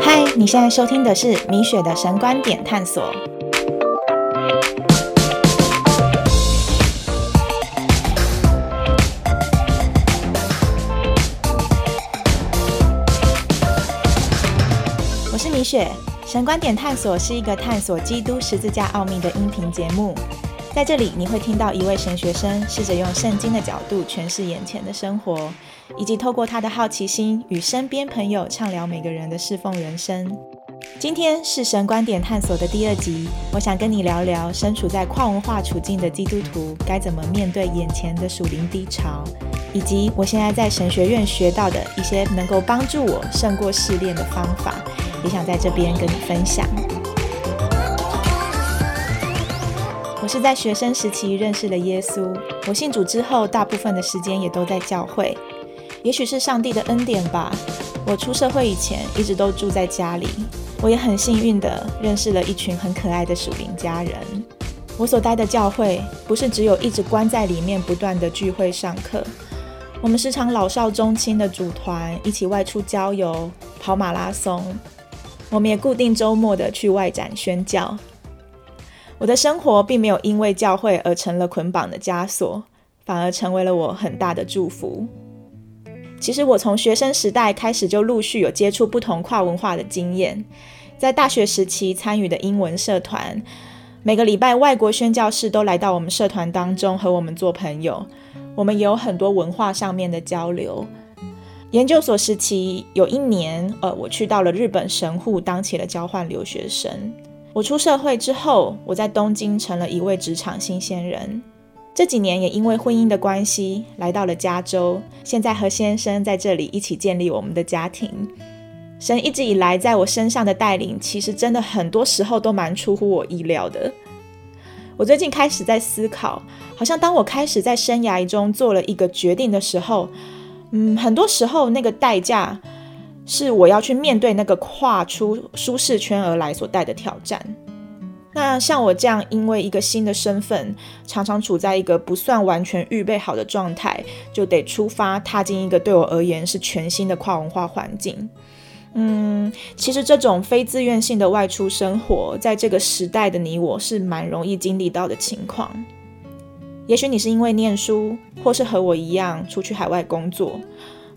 嗨，你现在收听的是米雪的神观点探索。我是米雪，神观点探索是一个探索基督十字架奥秘的音频节目。在这里，你会听到一位神学生试着用圣经的角度诠释眼前的生活，以及透过他的好奇心与身边朋友畅聊每个人的侍奉人生。今天是神观点探索的第二集，我想跟你聊聊身处在跨文化处境的基督徒该怎么面对眼前的属灵低潮，以及我现在在神学院学到的一些能够帮助我胜过试炼的方法，也想在这边跟你分享。是在学生时期认识了耶稣，我信主之后，大部分的时间也都在教会。也许是上帝的恩典吧，我出社会以前一直都住在家里。我也很幸运的认识了一群很可爱的属灵家人。我所待的教会不是只有一直关在里面不断的聚会上课，我们时常老少中青的组团一起外出郊游、跑马拉松。我们也固定周末的去外展宣教。我的生活并没有因为教会而成了捆绑的枷锁，反而成为了我很大的祝福。其实我从学生时代开始就陆续有接触不同跨文化的经验，在大学时期参与的英文社团，每个礼拜外国宣教士都来到我们社团当中和我们做朋友，我们也有很多文化上面的交流。研究所时期有一年，呃，我去到了日本神户当起了交换留学生。我出社会之后，我在东京成了一位职场新鲜人。这几年也因为婚姻的关系来到了加州，现在和先生在这里一起建立我们的家庭。神一直以来在我身上的带领，其实真的很多时候都蛮出乎我意料的。我最近开始在思考，好像当我开始在生涯中做了一个决定的时候，嗯，很多时候那个代价。是我要去面对那个跨出舒适圈而来所带的挑战。那像我这样，因为一个新的身份，常常处在一个不算完全预备好的状态，就得出发踏进一个对我而言是全新的跨文化环境。嗯，其实这种非自愿性的外出生活，在这个时代的你我是蛮容易经历到的情况。也许你是因为念书，或是和我一样出去海外工作。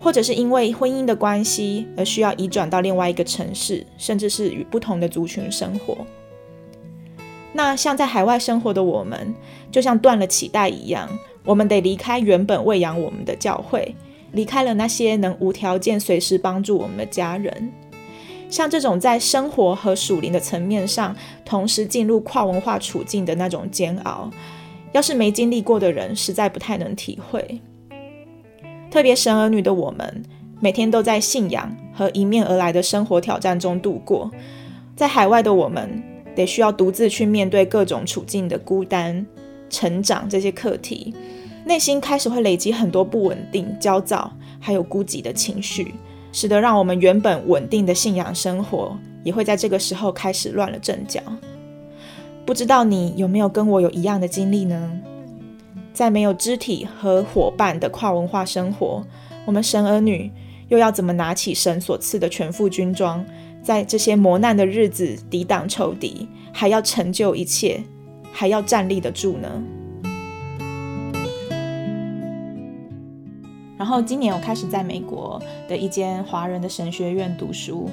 或者是因为婚姻的关系而需要移转到另外一个城市，甚至是与不同的族群生活。那像在海外生活的我们，就像断了脐带一样，我们得离开原本喂养我们的教会，离开了那些能无条件随时帮助我们的家人。像这种在生活和属灵的层面上同时进入跨文化处境的那种煎熬，要是没经历过的人，实在不太能体会。特别神儿女的我们，每天都在信仰和迎面而来的生活挑战中度过。在海外的我们，得需要独自去面对各种处境的孤单、成长这些课题，内心开始会累积很多不稳定、焦躁，还有孤寂的情绪，使得让我们原本稳定的信仰生活，也会在这个时候开始乱了阵脚。不知道你有没有跟我有一样的经历呢？在没有肢体和伙伴的跨文化生活，我们神儿女又要怎么拿起神所赐的全副军装，在这些磨难的日子抵挡仇敌，还要成就一切，还要站立得住呢？然后今年我开始在美国的一间华人的神学院读书。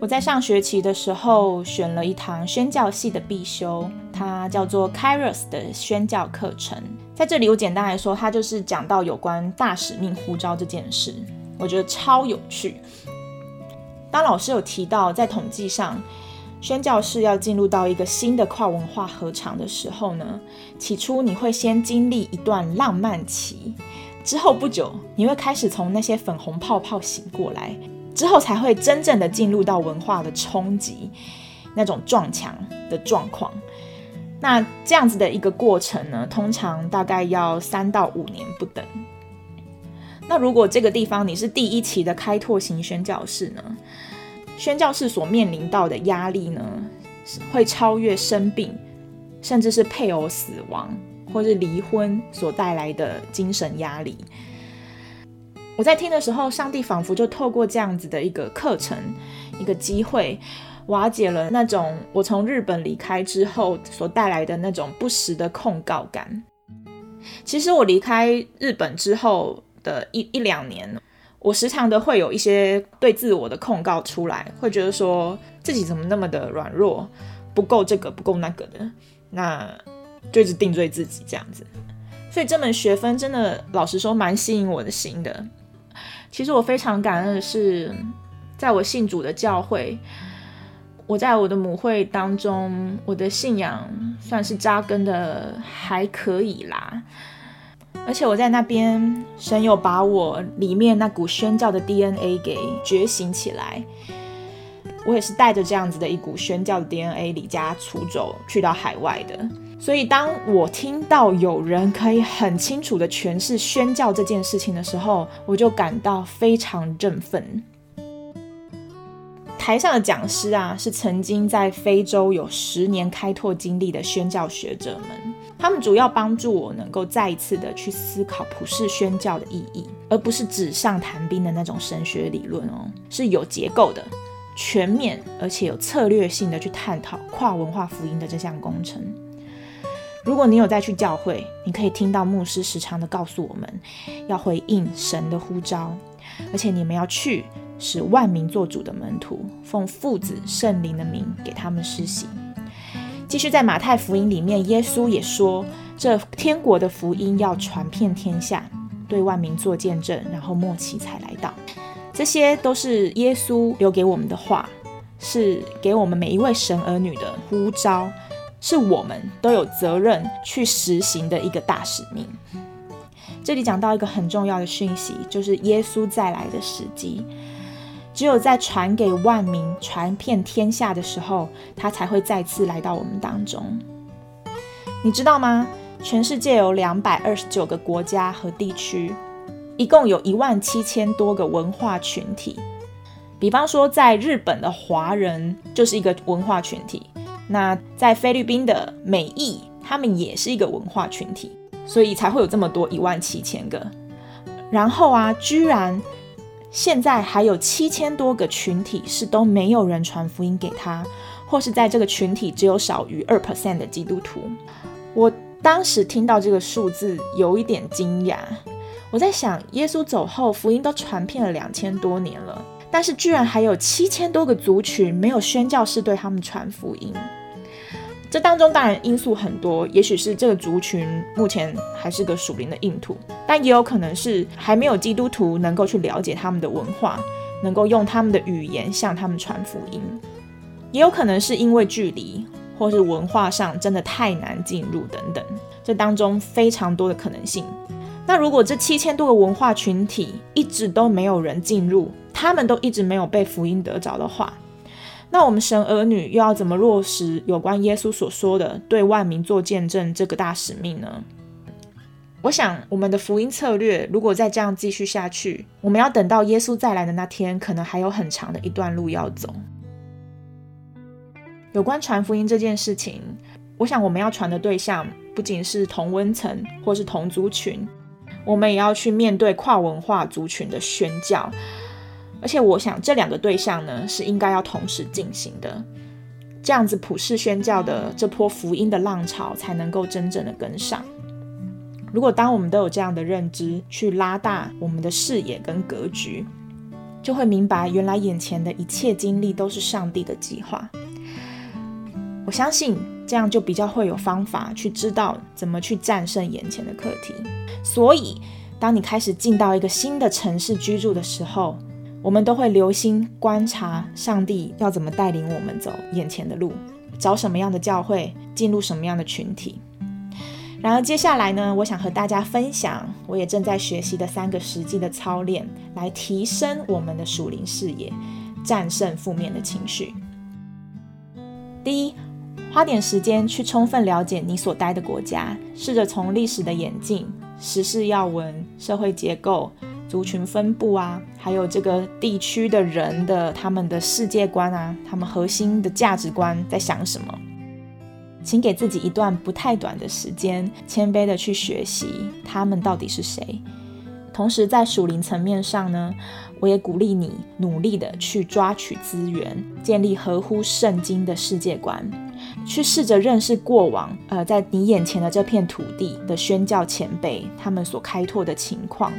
我在上学期的时候选了一堂宣教系的必修，它叫做 Kairos 的宣教课程。在这里，我简单来说，它就是讲到有关大使命呼召这件事，我觉得超有趣。当老师有提到，在统计上，宣教士要进入到一个新的跨文化合场的时候呢，起初你会先经历一段浪漫期，之后不久你会开始从那些粉红泡泡醒过来。之后才会真正的进入到文化的冲击，那种撞墙的状况。那这样子的一个过程呢，通常大概要三到五年不等。那如果这个地方你是第一期的开拓型宣教士呢，宣教士所面临到的压力呢，会超越生病，甚至是配偶死亡或是离婚所带来的精神压力。我在听的时候，上帝仿佛就透过这样子的一个课程、一个机会，瓦解了那种我从日本离开之后所带来的那种不时的控告感。其实我离开日本之后的一一两年，我时常的会有一些对自我的控告出来，会觉得说自己怎么那么的软弱，不够这个，不够那个的，那就一直定罪自己这样子。所以这门学分真的，老实说，蛮吸引我的心的。其实我非常感恩的是，在我信主的教会，我在我的母会当中，我的信仰算是扎根的还可以啦。而且我在那边，神有把我里面那股宣教的 DNA 给觉醒起来。我也是带着这样子的一股宣教的 DNA 离家出走，去到海外的。所以，当我听到有人可以很清楚的诠释宣教这件事情的时候，我就感到非常振奋。台上的讲师啊，是曾经在非洲有十年开拓经历的宣教学者们，他们主要帮助我能够再一次的去思考普世宣教的意义，而不是纸上谈兵的那种神学理论哦，是有结构的、全面而且有策略性的去探讨跨文化福音的这项工程。如果你有再去教会，你可以听到牧师时常的告诉我们，要回应神的呼召，而且你们要去使万民做主的门徒，奉父子圣灵的名给他们施洗。继续在马太福音里面，耶稣也说，这天国的福音要传遍天下，对万民做见证，然后末期才来到。这些都是耶稣留给我们的话，是给我们每一位神儿女的呼召。是我们都有责任去实行的一个大使命。这里讲到一个很重要的讯息，就是耶稣再来的时机。只有在传给万民、传遍天下的时候，他才会再次来到我们当中。你知道吗？全世界有两百二十九个国家和地区，一共有一万七千多个文化群体。比方说，在日本的华人就是一个文化群体。那在菲律宾的美裔，他们也是一个文化群体，所以才会有这么多一万七千个。然后啊，居然现在还有七千多个群体是都没有人传福音给他，或是在这个群体只有少于二 percent 的基督徒。我当时听到这个数字有一点惊讶，我在想，耶稣走后，福音都传遍了两千多年了，但是居然还有七千多个族群没有宣教士对他们传福音。这当中当然因素很多，也许是这个族群目前还是个属灵的硬土，但也有可能是还没有基督徒能够去了解他们的文化，能够用他们的语言向他们传福音，也有可能是因为距离或是文化上真的太难进入等等，这当中非常多的可能性。那如果这七千多个文化群体一直都没有人进入，他们都一直没有被福音得着的话，那我们神儿女又要怎么落实有关耶稣所说的对万民做见证这个大使命呢？我想，我们的福音策略如果再这样继续下去，我们要等到耶稣再来的那天，可能还有很长的一段路要走。有关传福音这件事情，我想我们要传的对象不仅是同温层或是同族群，我们也要去面对跨文化族群的宣教。而且我想，这两个对象呢是应该要同时进行的，这样子普世宣教的这波福音的浪潮才能够真正的跟上。如果当我们都有这样的认知，去拉大我们的视野跟格局，就会明白原来眼前的一切经历都是上帝的计划。我相信这样就比较会有方法去知道怎么去战胜眼前的课题。所以，当你开始进到一个新的城市居住的时候，我们都会留心观察上帝要怎么带领我们走眼前的路，找什么样的教会，进入什么样的群体。然而接下来呢，我想和大家分享，我也正在学习的三个实际的操练，来提升我们的属灵视野，战胜负面的情绪。第一，花点时间去充分了解你所待的国家，试着从历史的演进、时事要闻、社会结构。族群分布啊，还有这个地区的人的他们的世界观啊，他们核心的价值观在想什么？请给自己一段不太短的时间，谦卑的去学习他们到底是谁，同时在属灵层面上呢，我也鼓励你努力的去抓取资源，建立合乎圣经的世界观，去试着认识过往，呃，在你眼前的这片土地的宣教前辈，他们所开拓的情况，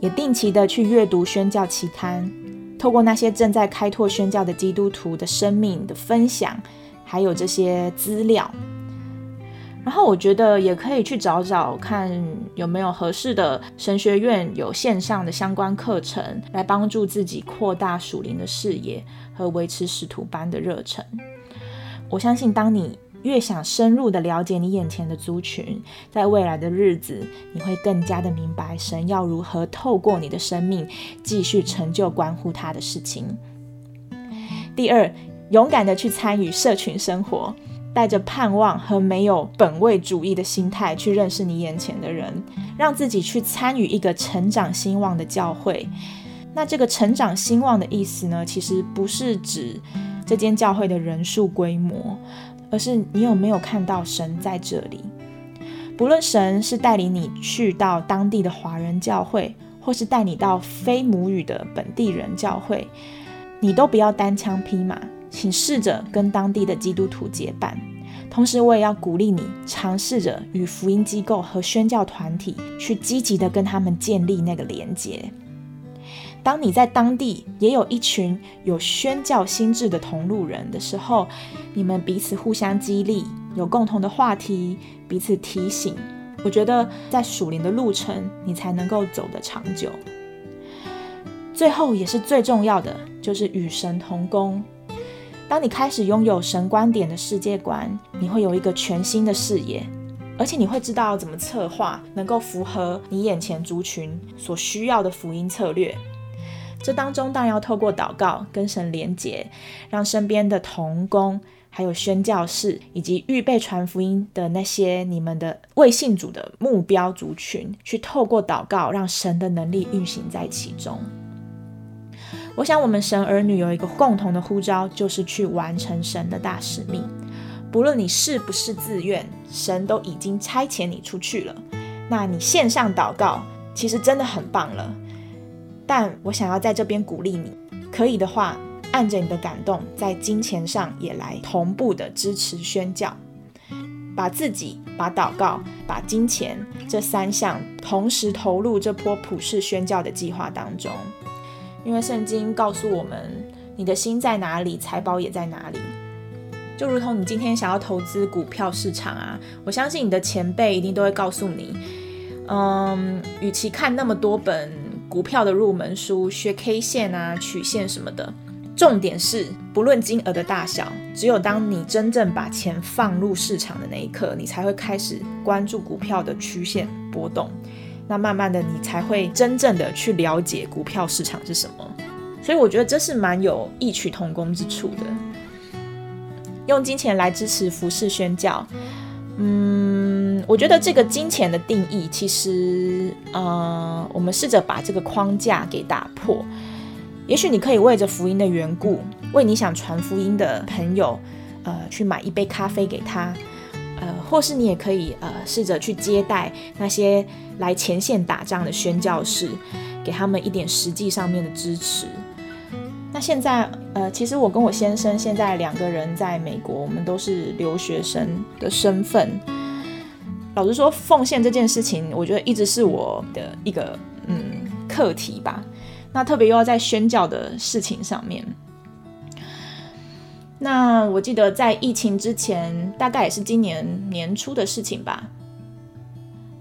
也定期的去阅读宣教期刊，透过那些正在开拓宣教的基督徒的生命的分享，还有这些资料。然后我觉得也可以去找找看有没有合适的神学院有线上的相关课程，来帮助自己扩大属灵的视野和维持使徒班的热忱。我相信，当你越想深入的了解你眼前的族群，在未来的日子，你会更加的明白神要如何透过你的生命继续成就关乎他的事情。第二，勇敢的去参与社群生活。带着盼望和没有本位主义的心态去认识你眼前的人，让自己去参与一个成长兴旺的教会。那这个成长兴旺的意思呢，其实不是指这间教会的人数规模，而是你有没有看到神在这里。不论神是带领你去到当地的华人教会，或是带你到非母语的本地人教会，你都不要单枪匹马。请试着跟当地的基督徒结伴，同时我也要鼓励你尝试着与福音机构和宣教团体去积极的跟他们建立那个连接。当你在当地也有一群有宣教心智的同路人的时候，你们彼此互相激励，有共同的话题，彼此提醒，我觉得在属灵的路程，你才能够走得长久。最后也是最重要的，就是与神同工。当你开始拥有神观点的世界观，你会有一个全新的视野，而且你会知道怎么策划能够符合你眼前族群所需要的福音策略。这当中当然要透过祷告跟神连结，让身边的同工、还有宣教士以及预备传福音的那些你们的未信主的目标族群，去透过祷告，让神的能力运行在其中。我想，我们神儿女有一个共同的呼召，就是去完成神的大使命。不论你是不是自愿，神都已经差遣你出去了。那你线上祷告，其实真的很棒了。但我想要在这边鼓励你，可以的话，按着你的感动，在金钱上也来同步的支持宣教，把自己、把祷告、把金钱这三项同时投入这波普世宣教的计划当中。因为圣经告诉我们，你的心在哪里，财宝也在哪里。就如同你今天想要投资股票市场啊，我相信你的前辈一定都会告诉你，嗯，与其看那么多本股票的入门书，学 K 线啊、曲线什么的，重点是不论金额的大小，只有当你真正把钱放入市场的那一刻，你才会开始关注股票的曲线波动。那慢慢的，你才会真正的去了解股票市场是什么，所以我觉得这是蛮有异曲同工之处的。用金钱来支持服饰宣教，嗯，我觉得这个金钱的定义，其实，呃，我们试着把这个框架给打破。也许你可以为着福音的缘故，为你想传福音的朋友，呃，去买一杯咖啡给他。呃，或是你也可以呃试着去接待那些来前线打仗的宣教士，给他们一点实际上面的支持。那现在呃，其实我跟我先生现在两个人在美国，我们都是留学生的身份。老实说，奉献这件事情，我觉得一直是我的一个嗯课题吧。那特别又要在宣教的事情上面。那我记得在疫情之前，大概也是今年年初的事情吧。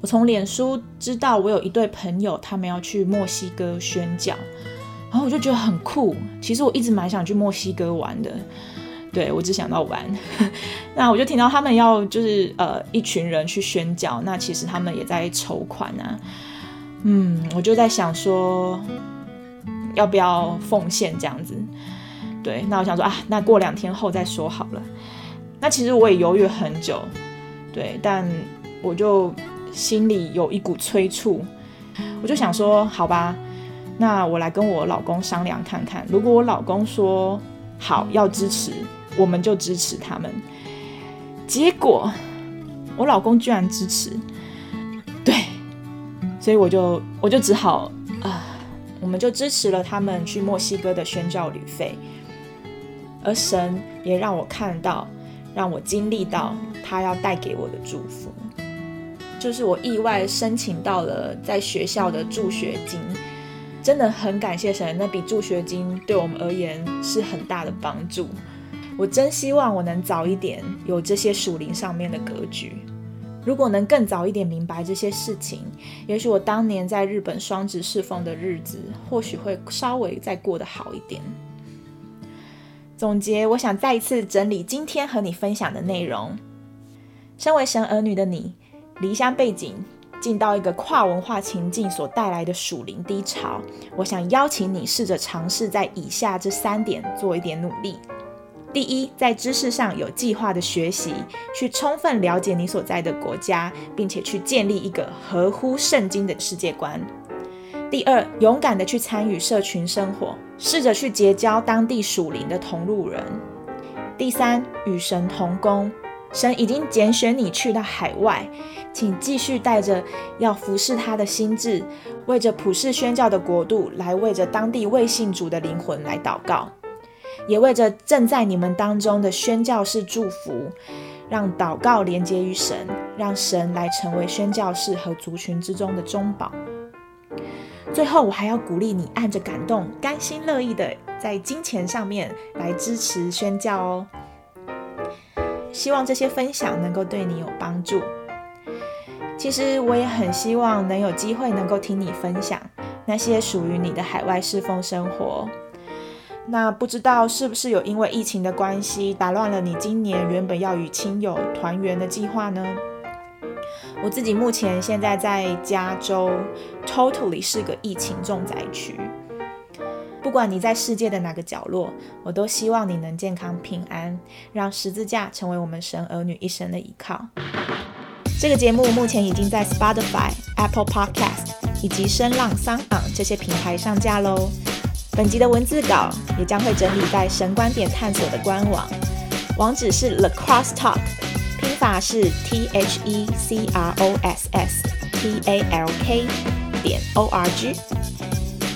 我从脸书知道我有一对朋友，他们要去墨西哥宣教，然后我就觉得很酷。其实我一直蛮想去墨西哥玩的，对我只想到玩。那我就听到他们要就是呃一群人去宣教，那其实他们也在筹款啊。嗯，我就在想说，要不要奉献这样子。对，那我想说啊，那过两天后再说好了。那其实我也犹豫很久，对，但我就心里有一股催促，我就想说，好吧，那我来跟我老公商量看看。如果我老公说好要支持，我们就支持他们。结果我老公居然支持，对，所以我就我就只好啊，我们就支持了他们去墨西哥的宣教旅费，而神也让我看到，让我经历到他要带给我的祝福，就是我意外申请到了在学校的助学金，真的很感谢神，那笔助学金对我们而言是很大的帮助。我真希望我能早一点有这些属灵上面的格局。如果能更早一点明白这些事情，也许我当年在日本双职侍奉的日子，或许会稍微再过得好一点。总结，我想再一次整理今天和你分享的内容。身为神儿女的你，离乡背景进到一个跨文化情境所带来的属灵低潮，我想邀请你试着尝试在以下这三点做一点努力。第一，在知识上有计划的学习，去充分了解你所在的国家，并且去建立一个合乎圣经的世界观。第二，勇敢的去参与社群生活，试着去结交当地属灵的同路人。第三，与神同工，神已经拣选你去到海外，请继续带着要服侍他的心智，为着普世宣教的国度，来为着当地未信主的灵魂来祷告。也为着正在你们当中的宣教士祝福，让祷告连接于神，让神来成为宣教士和族群之中的中保。最后，我还要鼓励你按着感动，甘心乐意的在金钱上面来支持宣教哦。希望这些分享能够对你有帮助。其实我也很希望能有机会能够听你分享那些属于你的海外侍奉生活。那不知道是不是有因为疫情的关系打乱了你今年原本要与亲友团圆的计划呢？我自己目前现在在加州，totally 是个疫情重灾区。不管你在世界的哪个角落，我都希望你能健康平安，让十字架成为我们神儿女一生的依靠。这个节目目前已经在 Spotify、Apple Podcast 以及声浪、s o n 这些平台上架喽。本集的文字稿也将会整理在神观点探索的官网，网址是 The Cross Talk，拼法是 T H E C R O S S T A L K 点 O R G。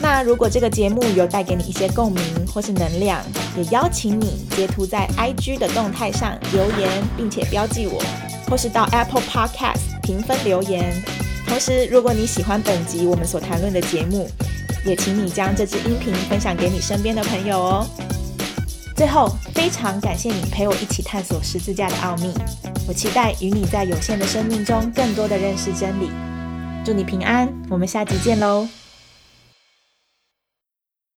那如果这个节目有带给你一些共鸣或是能量，也邀请你截图在 I G 的动态上留言，并且标记我，或是到 Apple Podcast 评分留言。同时，如果你喜欢本集我们所谈论的节目，也请你将这支音频分享给你身边的朋友哦。最后，非常感谢你陪我一起探索十字架的奥秘。我期待与你在有限的生命中更多的认识真理。祝你平安，我们下集见喽。